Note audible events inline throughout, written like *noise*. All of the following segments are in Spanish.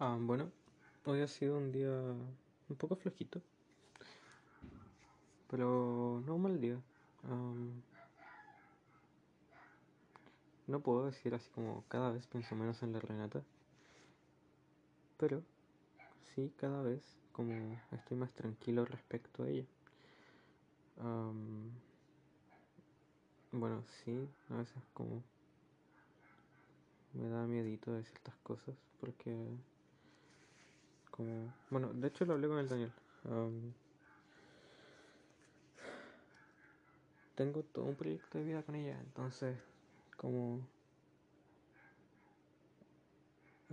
Ah, bueno, hoy ha sido un día un poco flojito, pero no un mal día. Am, no puedo decir así como cada vez pienso menos en la Renata, pero sí cada vez como estoy más tranquilo respecto a ella. Am, bueno, sí, a veces como me da miedito de ciertas cosas porque como bueno, de hecho lo hablé con el Daniel. Tengo todo un proyecto de vida con ella, entonces como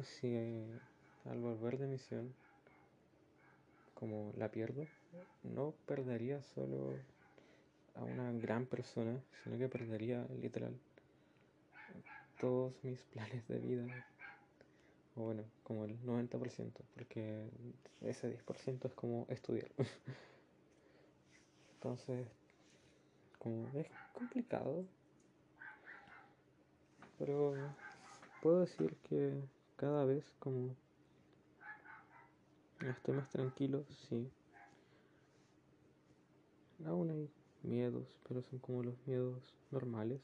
si eh, al volver de misión como la pierdo, no perdería solo a una gran persona, sino que perdería literal todos mis planes de vida. O bueno, como el 90%, porque ese 10% es como estudiar. *laughs* Entonces, como es complicado, pero puedo decir que cada vez como estoy más tranquilo, sí. Aún hay miedos, pero son como los miedos normales.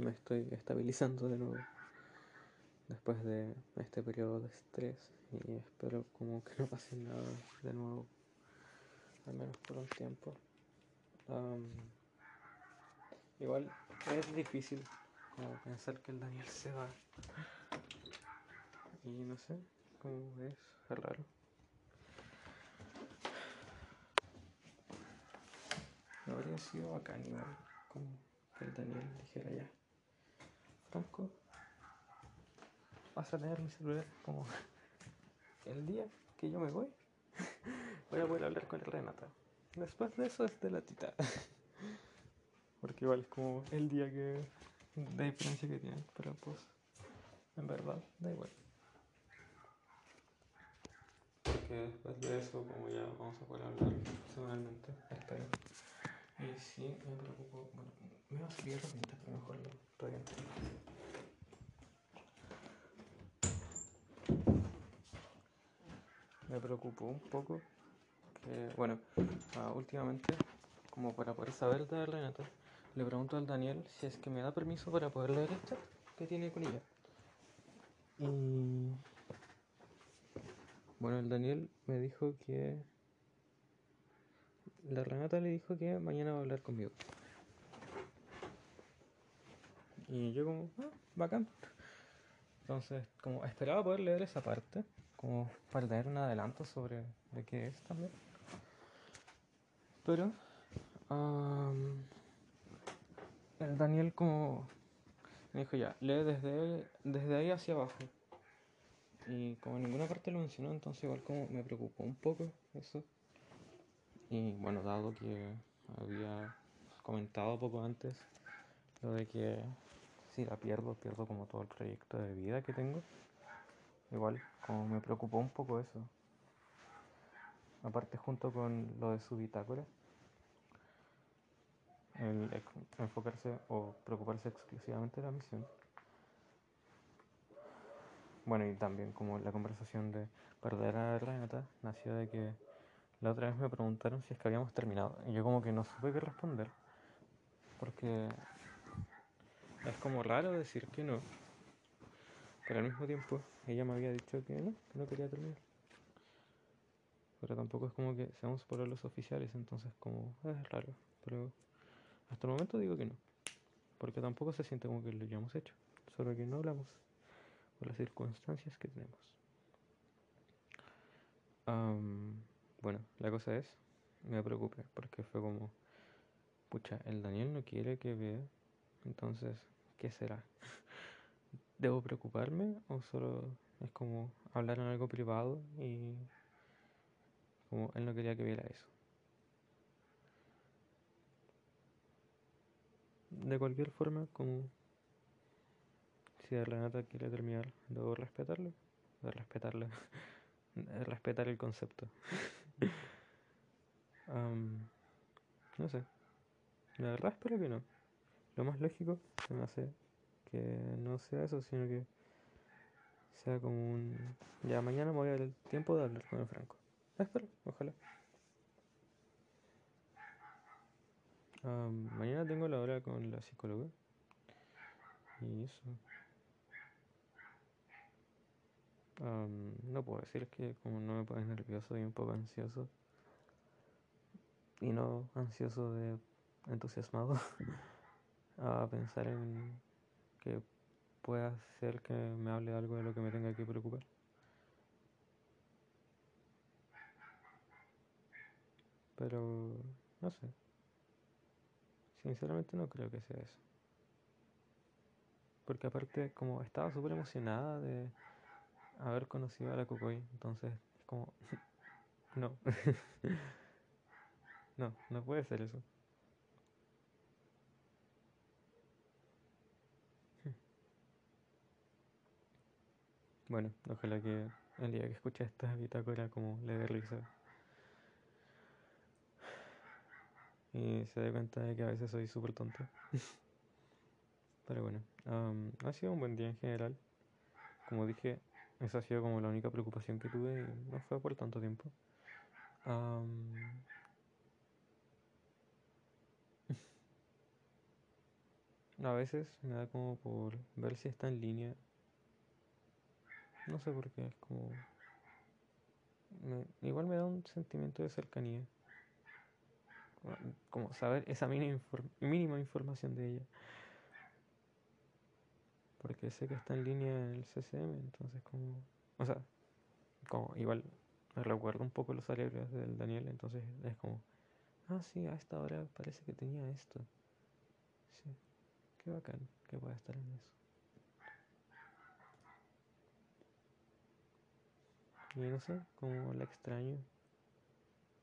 Me estoy estabilizando de nuevo. Después de este periodo de estrés. Y espero como que no pase nada de nuevo, al menos por un tiempo. Am, igual es difícil como pensar que el Daniel se va. Y no sé, como es, raro. Habría sido bacán igual, como que el Daniel dijera ya, Franco, vas a tener mi celular como el día que yo me voy, *laughs* voy a poder hablar con Renata. Después de eso es de la tita. *laughs* Porque igual es como el día que de diferencia que tienen, pero pues en verdad da igual. Porque después de eso como ya vamos a poder hablar semanalmente, espero. Y sí, me preocupo, bueno, me va a salir herramientas, pero mejor todavía no. Me preocupó un poco que, bueno, ah, últimamente, como para poder saber de Renata, le pregunto al Daniel si es que me da permiso para poder leer el chat que tiene con ella. Y bueno, el Daniel me dijo que la Renata le dijo que mañana va a hablar conmigo. Y yo como, ah, bacán. Entonces, como esperaba poder leer esa parte, como para tener un adelanto sobre de qué es también. Pero el Daniel como me dijo ya, lee desde, desde ahí hacia abajo. Y como ninguna parte lo mencionó, entonces igual como me preocupó un poco eso. Y bueno, dado que había comentado poco antes lo de que si la pierdo, pierdo como todo el proyecto de vida que tengo. Igual, como me preocupó un poco eso. Aparte junto con lo de su bitácora, el enfocarse o preocuparse exclusivamente de la misión. Bueno, y también como la conversación de perder a Renata nació de que la otra vez me preguntaron si es que habíamos terminado. Y yo como que no supe qué responder. Porque es como raro decir que no. Pero al mismo tiempo ella me había dicho que no, que no quería terminar. Pero tampoco es como que seamos por los oficiales, entonces como es raro. Pero hasta el momento digo que no. Porque tampoco se siente como que lo hayamos hecho. Solo que no hablamos por las circunstancias que tenemos. Am, bueno, la cosa es, me preocupé porque fue como, pucha, el Daniel no quiere que vea, entonces, ¿qué será? *laughs* ¿Debo preocuparme o solo es como hablar en algo privado y como él no quería que viera eso? De cualquier forma, como si Renata quiere terminar, debo respetarlo, de respetarla, *laughs* de respetar el concepto. *laughs* Am, no sé, la verdad espero que no. Lo más lógico se me hace que no sea eso, sino que sea como un... Ya, mañana me voy a dar el tiempo de hablar con el Franco. Espero, ojalá. mañana tengo la hora con la psicóloga. Y eso. No puedo decir que como no me pones nervioso y un poco ansioso. Y no ansioso de entusiasmado *laughs* a pensar en que pueda ser que me hable algo de lo que me tenga que preocupar. Pero no sé. Sinceramente no creo que sea eso. Porque aparte como estaba súper emocionada de haber conocido a la Cocoy, entonces es como... *laughs* no. *laughs* no, no puede ser eso. Bueno, ojalá que el día que escuche esta bitácora como le dé risa. Y se dé cuenta de que a veces soy súper tonto. *laughs* Pero bueno, ha sido un buen día en general. Como dije, esa ha sido como la única preocupación que tuve y no fue por tanto tiempo. *laughs* a veces me da como por ver si está en línea no sé por qué, es como... igual me da un sentimiento de cercanía. Como saber esa mínima, mínima información de ella. Porque sé que está en línea en el CCM, entonces como... O sea, como igual me recuerdo un poco los alegres del Daniel, entonces es como... Ah, sí, a esta hora parece que tenía esto. Sí, qué bacán que pueda estar en eso. Y no sé, como la extraño.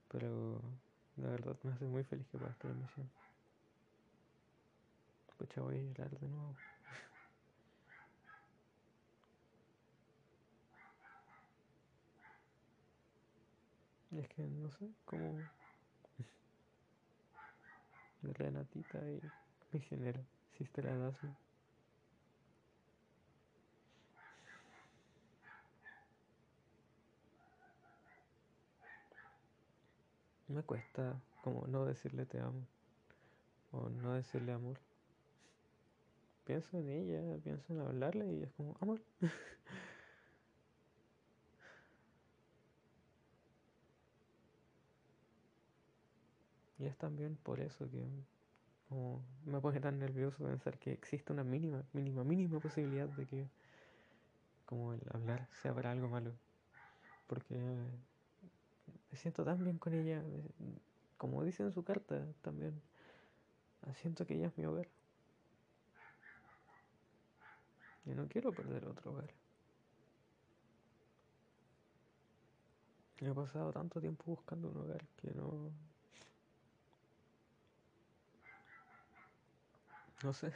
Pero la verdad me hace muy feliz que pueda estar en misión. Escucha, voy a llorar de nuevo. Es que no sé, como Renatita y misionera, Sister Adasma. Me cuesta como no decirle te amo o no decirle amor. Pienso en ella, pienso en hablarle y es como amor. *laughs* y es también por eso que me pone tan nervioso pensar que existe una mínima, mínima, mínima posibilidad de que como el hablar sea para algo malo. Porque me siento tan bien con ella, como dice en su carta también, siento que ella es mi hogar. Y no quiero perder otro hogar. He pasado tanto tiempo buscando un hogar que no... No sé.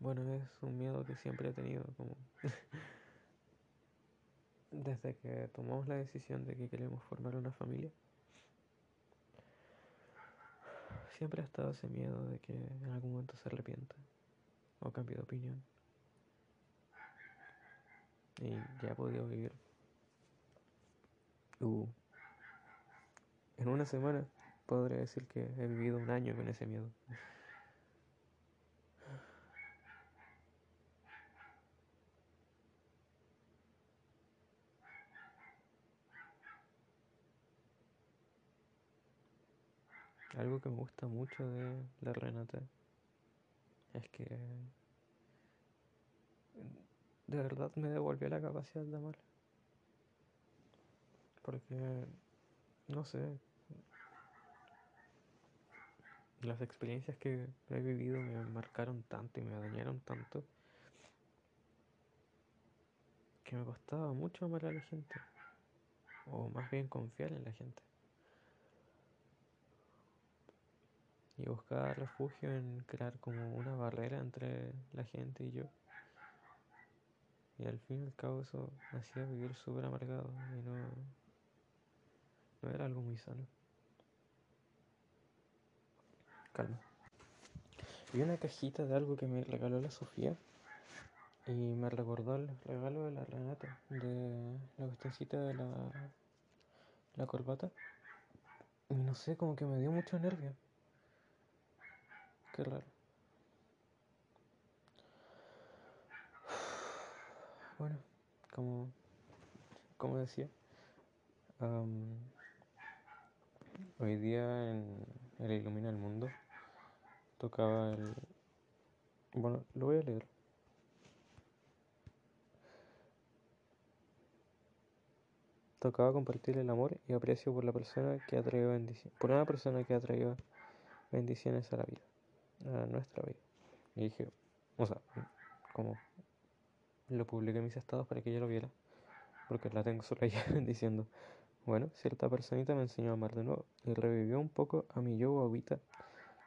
Bueno, es un miedo que siempre he tenido, como *laughs* desde que tomamos la decisión de que queremos formar una familia, siempre ha estado ese miedo de que en algún momento se arrepienta o cambie de opinión. Y ya he podido vivir. Uh, en una semana podría decir que he vivido un año con ese miedo. Algo que me gusta mucho de la Renata es que de verdad me devolvió la capacidad de amar. Porque, no sé, las experiencias que he vivido me marcaron tanto y me dañaron tanto que me costaba mucho amar a la gente. O más bien confiar en la gente. y buscaba refugio en crear como una barrera entre la gente y yo. Y al fin y al cabo eso hacía vivir súper amargado y no, no era algo muy sano. Calma. Vi una cajita de algo que me regaló la Sofía y me recordó el regalo de la Renata, de la cuestioncita de la, la corbata. Y no sé, como que me dio mucho nervio. Qué raro. *sighs* Bueno, como, como decía, hoy día en el Ilumina el Mundo tocaba el... Bueno, lo voy a leer. Tocaba compartir el amor y aprecio por la persona que ha traído bendiciones, por una persona que ha traído bendiciones a la vida, a nuestra vida. Y dije, o sea, como lo publiqué en mis estados para que ella lo viera, porque la tengo solo ella *laughs* diciendo, bueno, cierta personita me enseñó a amar de nuevo y revivió un poco a mi yo guaguita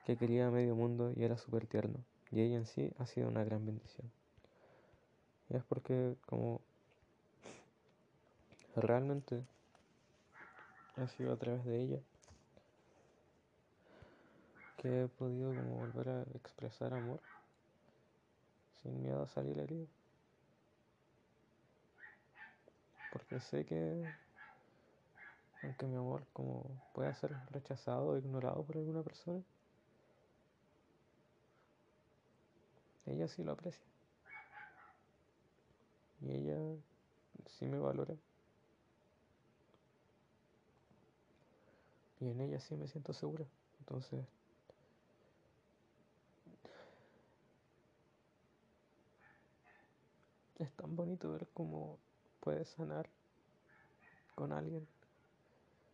que quería a medio mundo y era súper tierno. Y ella en sí ha sido una gran bendición. Y es porque como realmente ha sido a través de ella que he podido como volver a expresar amor sin miedo a salir herido. Porque sé que aunque mi amor como pueda ser rechazado o ignorado por alguna persona, ella sí lo aprecia. Y ella sí me valora. Y en ella sí me siento segura. Entonces, es tan bonito ver cómo puedes sanar con alguien.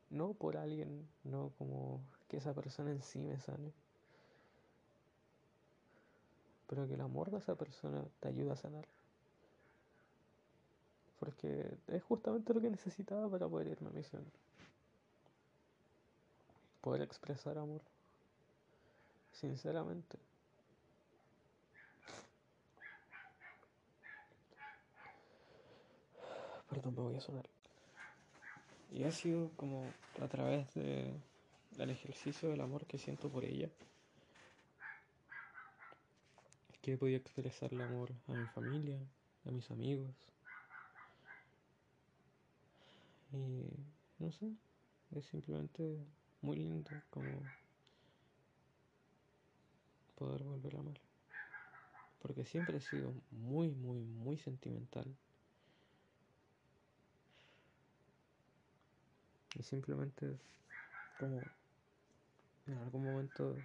No por alguien, no como que esa persona en sí me sane. Pero que el amor de esa persona te ayuda a sanar. Porque es justamente lo que necesitaba para poder irme a misión. Poder expresar amor. Sinceramente. Perdón, me voy a sonar. Y ha sido como a través de, del ejercicio del amor que siento por ella que he podido expresar el amor a mi familia, a mis amigos. Y no sé, es simplemente muy lindo como poder volver a amar. Porque siempre he sido muy, muy, muy sentimental. Y simplemente como en algún momento,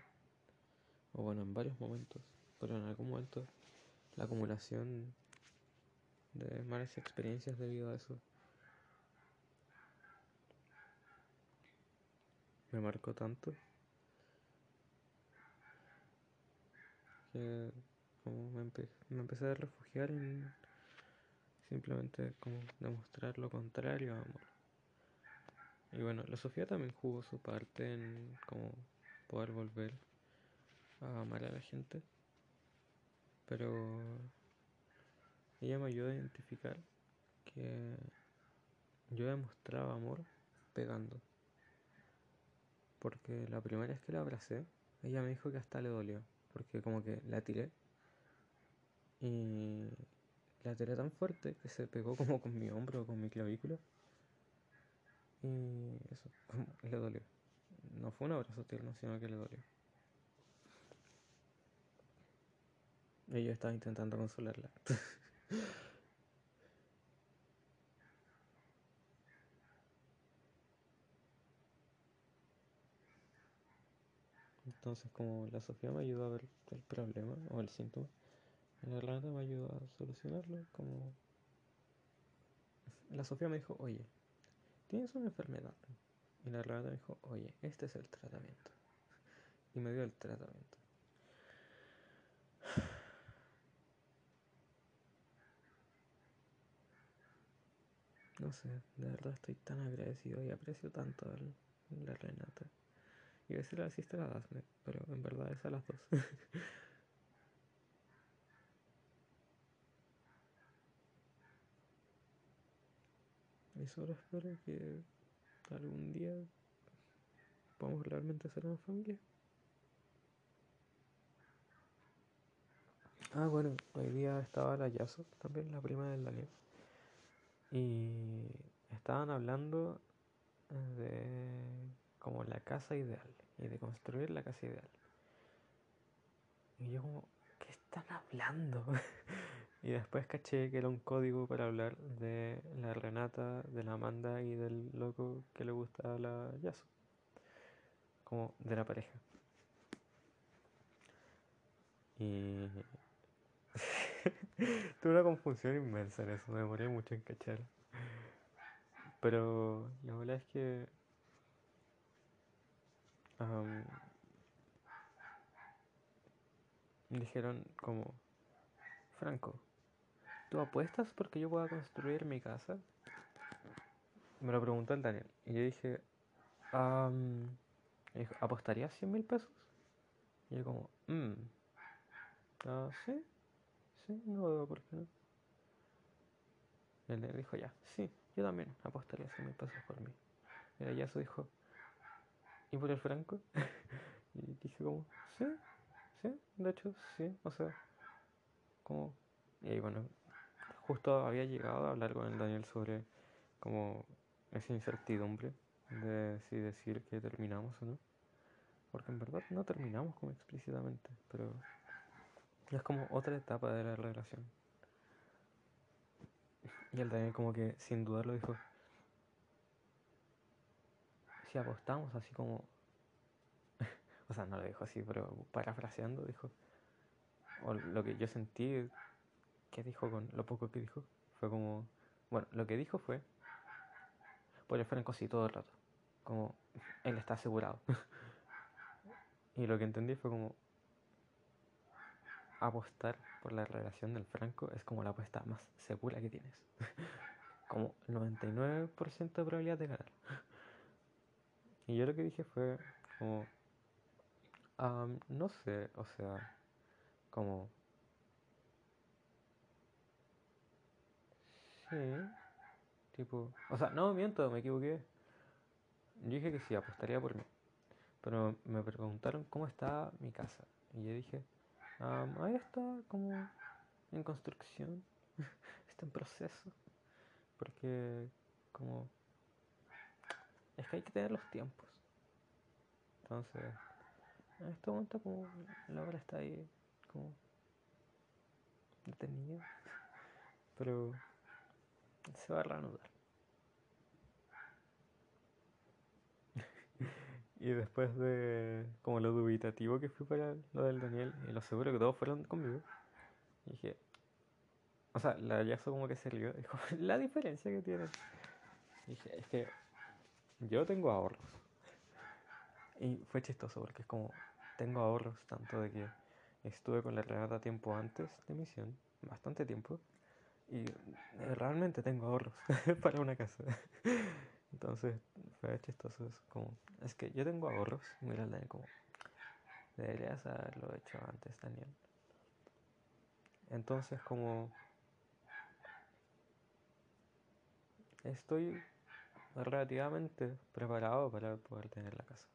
o bueno, en varios momentos, pero en algún momento la acumulación de malas experiencias debido a eso me marcó tanto que como me, empe me empecé a refugiar en simplemente como demostrar lo contrario a amor. Y bueno, la Sofía también jugó su parte en como poder volver a amar a la gente. Pero ella me ayudó a identificar que yo demostraba amor pegando. Porque la primera vez que la abracé, ella me dijo que hasta le dolió. Porque como que la tiré. Y la tiré tan fuerte que se pegó como con mi hombro o con mi clavícula. Y eso, como *laughs* le dolió. No fue un abrazo tierno, sino que le dolió. Y yo estaba intentando consolarla. *laughs* Entonces, como la Sofía me ayudó a ver el problema o el síntoma, la Renata me ayudó a solucionarlo. Como la Sofía me dijo, oye, tienes una enfermedad. Y la me dijo, oye, este es el tratamiento. Y me dio el tratamiento. No sé, de verdad estoy tan agradecido y aprecio tanto a la Renata. Iba a decir a la sister Dafne, pero en verdad es a las dos. *laughs* y solo espero que algún día podamos realmente ser una familia. Ah, bueno, hoy día estaba la Yaso, también la prima del Daniel. Y estaban hablando de como la casa ideal y de construir la casa ideal. Y yo como, ¿qué están hablando? *laughs* y después caché que era un código para hablar de la Renata, de la Amanda y del loco que le gusta la Yasu. Como de la pareja. Y *laughs* tuve una confusión inmensa en eso, me demoré mucho en cachar. Pero la verdad es que dijeron como, Franco, ¿tú apuestas porque yo pueda construir mi casa? Me lo preguntó el Daniel. Y yo dije, ¿apostarías 100 mil pesos? Y yo como, mmm, sí, sí, no veo por qué no. Él le dijo, ya, sí, yo también apostaría 100 mil pesos por mí. Y ella se dijo, ¿y por el Franco? *laughs* y dije como, sí, sí, de hecho, sí, o sea, como... Y ahí, bueno, justo había llegado a hablar con el Daniel sobre como esa incertidumbre de si decir que terminamos o no. Porque en verdad no terminamos como explícitamente, pero es como otra etapa de la relación. Y el Daniel como que sin dudarlo dijo, si apostamos así como, *laughs* o sea, no lo dijo así, pero parafraseando dijo, o lo que yo sentí, que dijo con lo poco que dijo, fue como, bueno, lo que dijo fue, el Franco sí todo el rato, como, él está asegurado. *laughs* y lo que entendí fue como, apostar por la relación del Franco es como la apuesta más segura que tienes. *laughs* como 99% de probabilidad de ganar. *laughs* y yo lo que dije fue como, no sé, o sea, como... Tipo... O sea, no, miento, me equivoqué. Yo dije que sí, apostaría por mí. Pero me preguntaron cómo estaba mi casa. Y yo dije, ahí está como en construcción, *laughs* está en proceso, porque como es que hay que tener los tiempos. Entonces, en este momento como la obra está ahí como detenida, *laughs* pero se va a reanudar. *laughs* Y después de como lo dubitativo que fui para lo del Daniel, y lo seguro que todos fueron conmigo, dije, o sea, la Yaso como que se dijo, *laughs* la diferencia que tiene. Dije, es que yo tengo ahorros. Y fue chistoso porque es como, tengo ahorros tanto de que estuve con la Renata tiempo antes de misión, bastante tiempo, y realmente tengo ahorros *laughs* para una casa. Entonces fue chistoso eso, como, es que yo tengo ahorros, mira el Daniel como, deberías haberlo hecho antes, Daniel. Entonces como, estoy relativamente preparado para poder tener la casa.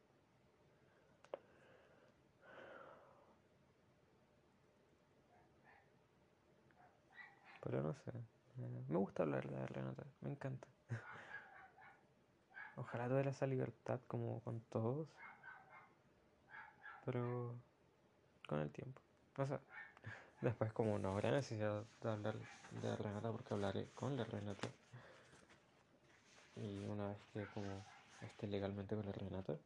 Pero no sé, me gusta hablar de Renata, me encanta. *laughs* Ojalá tuviera esa libertad como con todos. Pero con el tiempo. O sea, después como no habrá necesidad de hablar de Renata porque hablaré con la Renata. Y una vez que como esté legalmente con la Renata,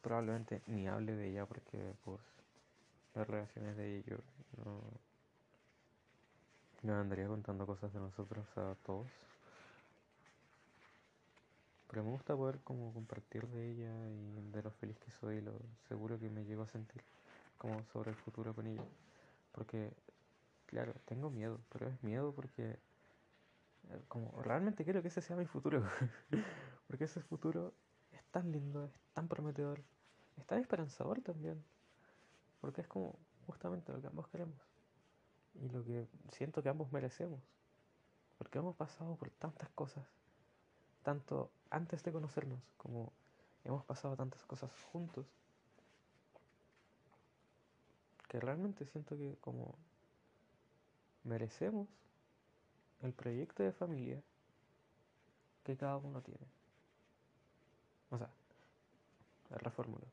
probablemente ni hable de ella porque pues las relaciones de ellos no, no andaría contando cosas de nosotros a todos. Pero me gusta poder como compartir de ella y de lo feliz que soy y lo seguro que me llego a sentir como sobre el futuro con ella. Porque, claro, tengo miedo, pero es miedo porque eh, como realmente quiero que ese sea mi futuro. *laughs* porque ese futuro es tan lindo, es tan prometedor, es tan esperanzador también. Porque es como justamente lo que ambos queremos. Y lo que siento que ambos merecemos. Porque hemos pasado por tantas cosas tanto antes de conocernos como hemos pasado tantas cosas juntos que realmente siento que como merecemos el proyecto de familia que cada uno tiene. O sea, reformulo.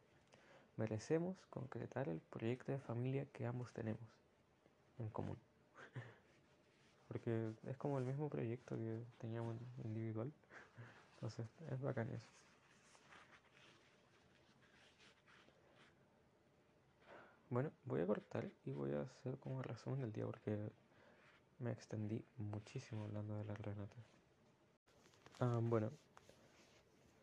Merecemos concretar el proyecto de familia que ambos tenemos en común. *laughs* Porque es como el mismo proyecto que teníamos individual. Entonces, es bacán eso. Bueno, voy a cortar y voy a hacer como el resumen del día porque me extendí muchísimo hablando de la Renata. Ah, bueno,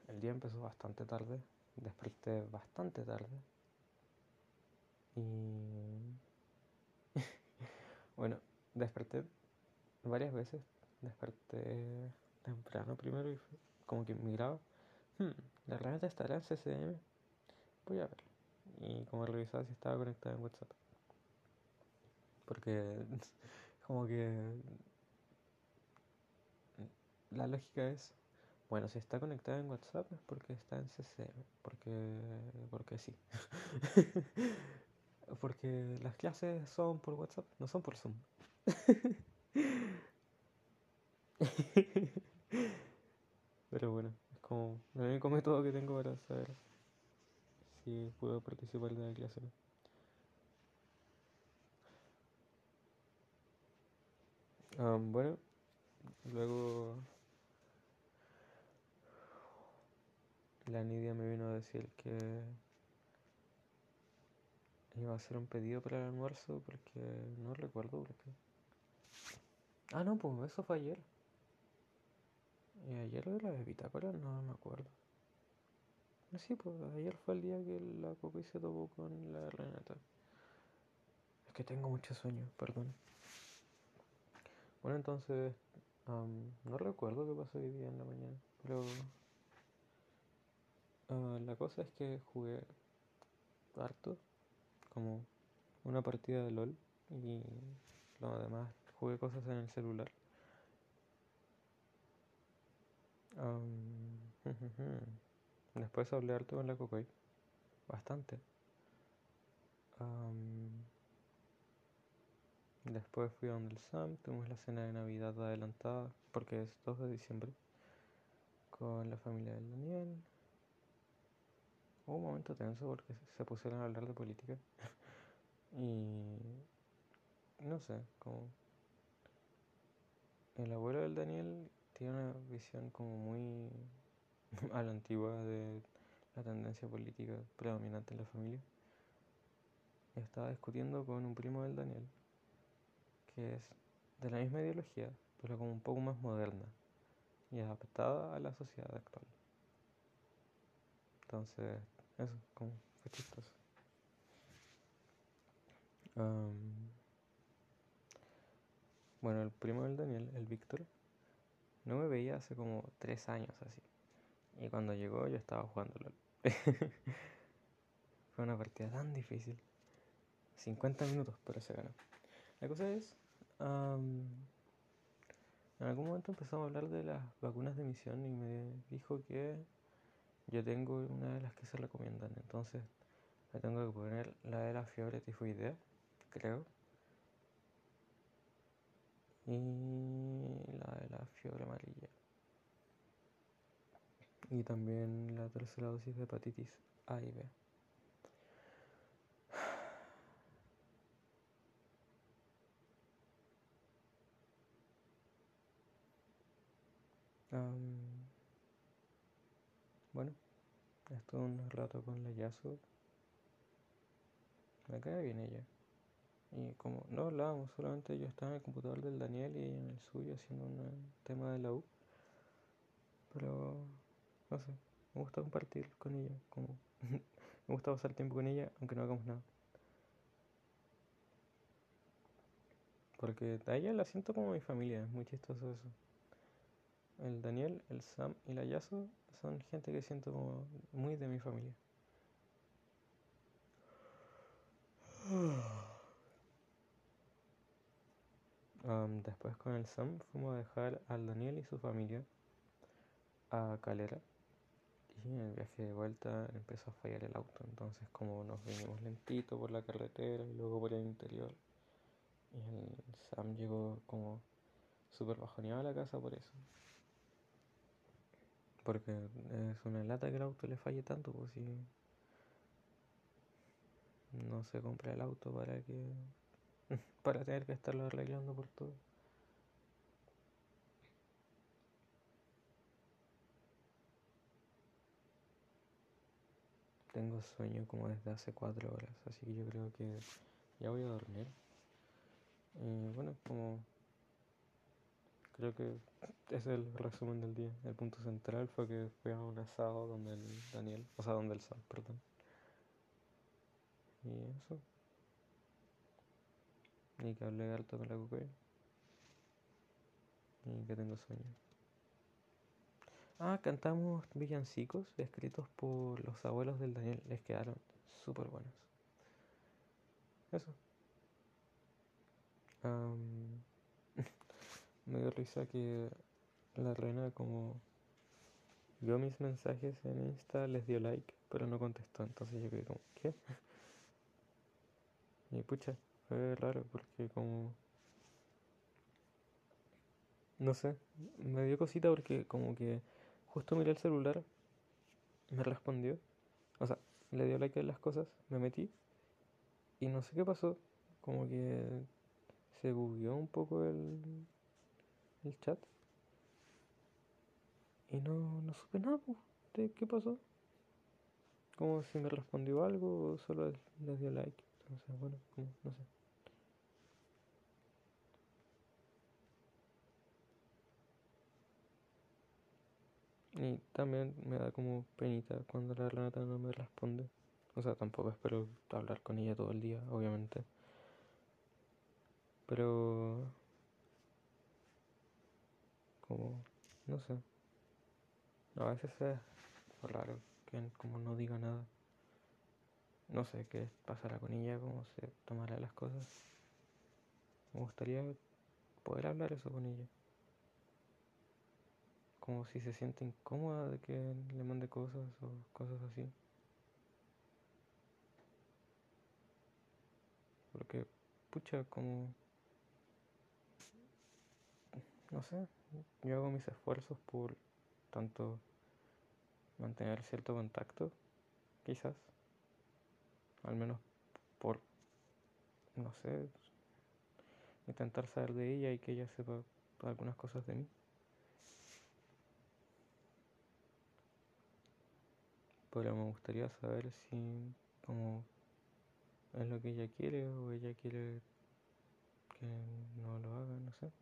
el día empezó bastante tarde, desperté bastante tarde y bueno, desperté varias veces, desperté temprano primero y como que miraba, hmm, la Renata estará en CCM, voy a ver y como revisaba si estaba conectada en WhatsApp. Porque *laughs* como que la lógica es, bueno, si está conectada en WhatsApp es porque está en CCM, porque, porque sí. *laughs* porque las clases son por WhatsApp, no son por Zoom. *laughs* Pero bueno, es como el único método que tengo para saber si puedo participar de la clase. bueno, luego la Nidia me vino a decir que iba a hacer un pedido para el almuerzo porque no recuerdo por qué. Ah, no, pues eso fue ayer. Y ayer de la bitácora no me acuerdo. Sí, pues ayer fue el día que la Coco se topó con la Renata. Es que tengo mucho sueño, perdón. Bueno, entonces, no recuerdo qué pasó hoy día en la mañana, pero ah, la cosa es que jugué harto, como una partida de LOL y lo demás jugué cosas en el celular. *laughs* Después hablé harto con la Cocoy. Bastante. después fui a donde Sam. Tuvimos la cena de Navidad adelantada. Porque es 2 de diciembre. Con la familia del Daniel. Hubo un momento tenso porque se pusieron a hablar de política. *laughs* y. No sé, como. El abuelo del Daniel tiene una visión como muy *laughs* a la antigua de la tendencia política predominante en la familia. Estaba discutiendo con un primo del Daniel, que es de la misma ideología, pero como un poco más moderna y adaptada a la sociedad actual. Entonces, eso, como fue chistoso. bueno, el primo del Daniel, el Víctor, no me veía hace como tres años así. Y cuando llegó yo estaba jugando LOL. *laughs* Fue una partida tan difícil. 50 minutos, pero se ganó. La cosa es, en algún momento empezamos a hablar de las vacunas de emisión y me dijo que yo tengo una de las que se recomiendan. Entonces, le tengo que poner la de la fiebre tifoidea, creo. Y la de la fiebre amarilla y también la tercera dosis de hepatitis A y B. *sighs* bueno, estuve un rato con la Yasu. Me cae bien ella. Y como no hablábamos, solamente yo estaba en el computador del Daniel y en el suyo haciendo un tema de la U. Pero no sé, me gusta compartir con ella, como *laughs* me gusta pasar tiempo con ella aunque no hagamos nada. Porque a ella la siento como mi familia, es muy chistoso eso. El Daniel, el Sam y la Yaso son gente que siento muy de mi familia. *sighs* después con el Sam fuimos a dejar al Daniel y su familia a Calera Y en el viaje de vuelta empezó a fallar el auto, entonces como nos vinimos lentito por la carretera y luego por el interior. Y el Sam llegó como súper bajoneado a la casa por eso. Porque es una lata que el auto le falle tanto, pues si no se compra el auto para que *laughs* para tener que estarlo arreglando por todo. Tengo sueño como desde hace cuatro horas, así que yo creo que ya voy a dormir. Y bueno, como creo que es el resumen del día. El punto central fue que fui a un asado donde el Daniel, o sea, donde el Sam, perdón. Y eso. Y que hablé alto con la cocaína. Y que tengo sueño. Ah, cantamos villancicos escritos por los abuelos del Daniel. Les quedaron súper buenos. Eso. *laughs* me dio risa que la reina como vio mis mensajes en Insta, les dio like, pero no contestó. Entonces yo quedé como, ¿qué? *laughs* Y pucha, fue raro porque como... No sé, me dio cosita porque como que justo miré el celular, me respondió, o sea, le dio like a las cosas, me metí y no sé qué pasó, como que se bugueó un poco el, el chat y no, no supe nada de qué pasó. Como si me respondió algo o solo le dio like. Entonces, bueno, como, no sé. Y también me da como penita cuando la Renata no me responde. O sea, tampoco espero hablar con ella todo el día, obviamente. Pero... Como... No sé. A veces es raro que como no diga nada. No sé qué pasará con ella, cómo se tomará las cosas. Me gustaría poder hablar eso con ella. Como si se siente incómoda de que le mande cosas o cosas así. Porque, pucha, como... No sé, yo hago mis esfuerzos por tanto mantener cierto contacto, quizás, al menos por, no sé, intentar saber de ella y que ella sepa algunas cosas de mí. Pero me gustaría saber si como es lo que ella quiere o ella quiere que no lo haga, no sé.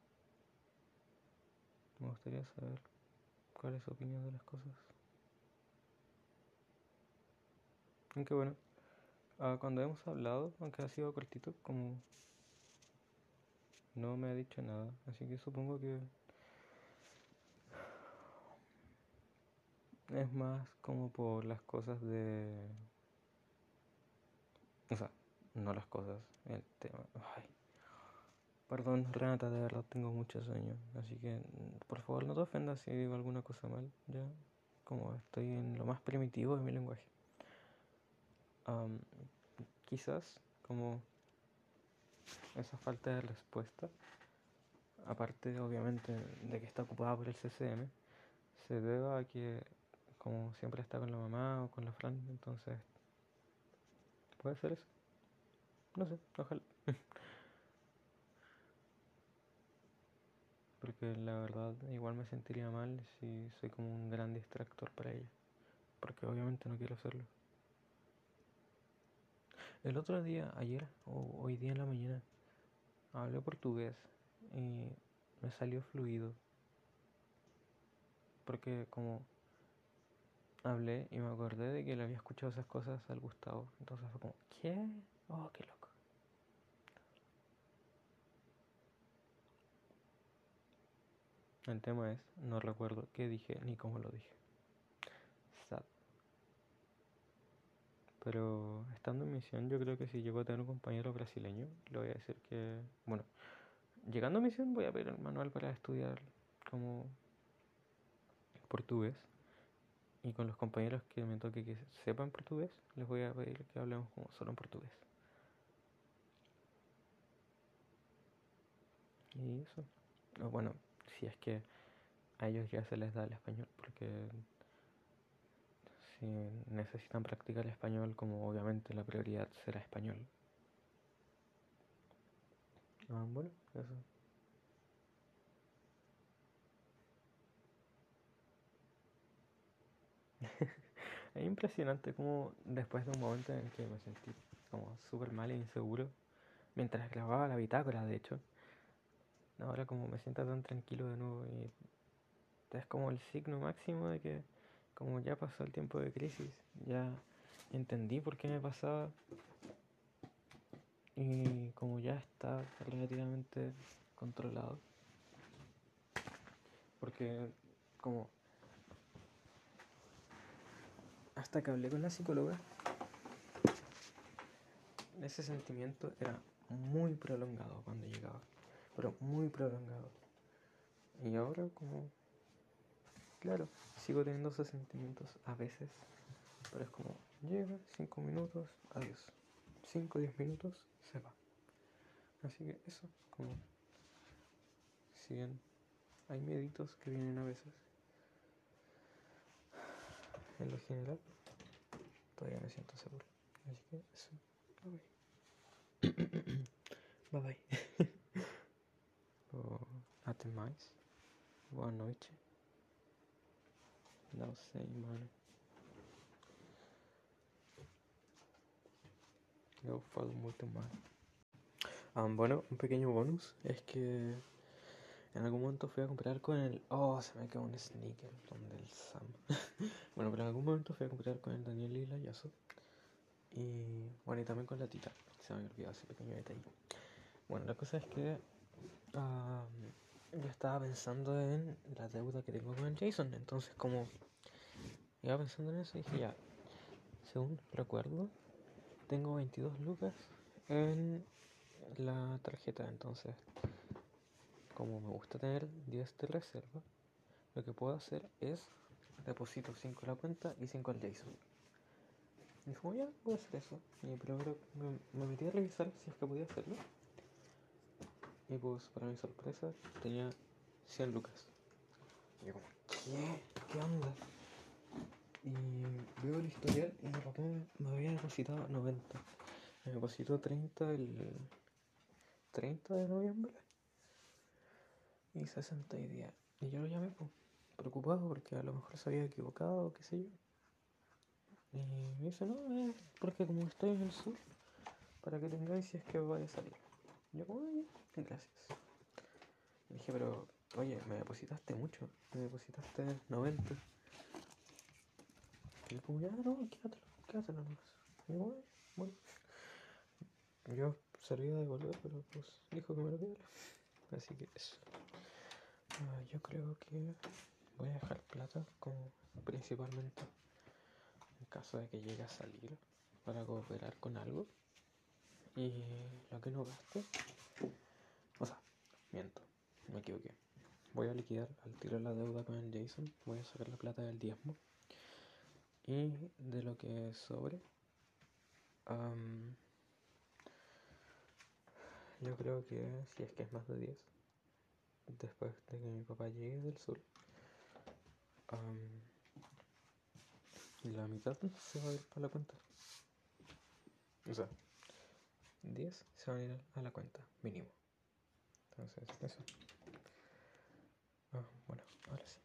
Me gustaría saber cuál es su opinión de las cosas. Aunque bueno, ah, cuando hemos hablado, aunque ha sido cortito, como no me ha dicho nada, así que supongo que es más como por las cosas de... O sea, no las cosas, el tema. Ay. Perdón, Renata, de verdad tengo mucho sueño. Así que, por favor, no te ofendas si digo alguna cosa mal. Ya, como estoy en lo más primitivo de mi lenguaje. Quizás, como esa falta de respuesta, aparte, obviamente, de que está ocupada por el CCM, se deba a que, como siempre está con la mamá o con la Fran, entonces, puede ser eso. No sé, ojalá. *laughs* porque la verdad igual me sentiría mal si soy como un gran distractor para ella, porque obviamente no quiero hacerlo. El otro día, ayer o hoy día en la mañana, hablé portugués y me salió fluido, porque como hablé y me acordé de que le había escuchado esas cosas al Gustavo, entonces fue como, ¿qué? Oh, qué loco. El tema es, no recuerdo qué dije ni cómo lo dije. Pero estando en misión, yo creo que si llego a tener un compañero brasileño, le voy a decir que, bueno, llegando a misión voy a ver el manual para estudiar como portugués. Y con los compañeros que me toque que sepan portugués, les voy a pedir que hablemos como solo en portugués. Y eso. O bueno, si es que a ellos ya se les da el español, porque si necesitan practicar español, como obviamente la prioridad será español. Ah, bueno, eso. *laughs* es impresionante como después de un momento en el que me sentí como súper mal e inseguro, mientras grababa la bitácora, de hecho, ahora como me siento tan tranquilo de nuevo y es como el signo máximo de que como ya pasó el tiempo de crisis, ya entendí por qué me pasaba y como ya está relativamente controlado. Porque como hasta que hablé con la psicóloga, ese sentimiento era muy prolongado cuando llegaba, pero muy prolongado. Y ahora como, claro, sigo teniendo esos sentimientos a veces, pero es como, llega, cinco minutos, adiós. Cinco, diez minutos, se va. Así que eso, como, si bien hay meditos que vienen a veces, en lo general, todavía me siento seguro. Así que eso, bye bye. bye até mais. Boa noite. Não sei, mano. Yo falo muito mal. Um, bueno, un pequeño bonus es que en algún momento fui a comprar con el. Oh, se me quedó un sneaker donde el Sam. *laughs* bueno, pero en algún momento fui a comprar con el Daniel y la Yaso. Y bueno, y también con la Tita. Se me había olvidado ese pequeño detalle. Bueno, la cosa es que. Yo estaba pensando en la deuda que tengo con Jason. Entonces, como. Iba pensando en eso dije, ya. Según recuerdo, tengo 22 lucas en la tarjeta. Entonces como me gusta tener 10 de reserva, lo que puedo hacer es deposito 5 a la cuenta y 5 al Jason. Y dije, ya, voy a hacer eso. Y me, metí a revisar si es que podía hacerlo. Y pues, para mi sorpresa, tenía 100 lucas. Y yo como, ¿qué? ¿Qué onda? Y veo el historial y mi papá me, había depositado 90. Me depositó 30 el 30 de noviembre y 60 días. Y yo lo llamé preocupado porque a lo mejor se había equivocado, qué sé yo. Y me dice, no, es porque como estoy en el sur, para que tengáis si es que vaya a salir. Yo como, gracias. Dije, pero, oye, me depositaste mucho, me depositaste 90. Y yo como, ya, no, quédatelo, quédatelo nomás. Y yo, bueno. Yo servía de devolver, pero pues dijo que me lo quedara. Así que eso. Ah, yo creo que voy a dejar plata como principalmente en caso de que llegue a salir para cooperar con algo. Y lo que no gaste, o sea, miento, me equivoqué. Voy a liquidar al tiro la deuda con el Jason, voy a sacar la plata del diezmo. Y de lo que sobre, yo creo que si es que es más de 10, después de que mi papá llegue del sur, la mitad se va a ir para la cuenta. O sea, 10 se van a ir a la cuenta, mínimo. Entonces, eso. Ah, bueno, ahora sí.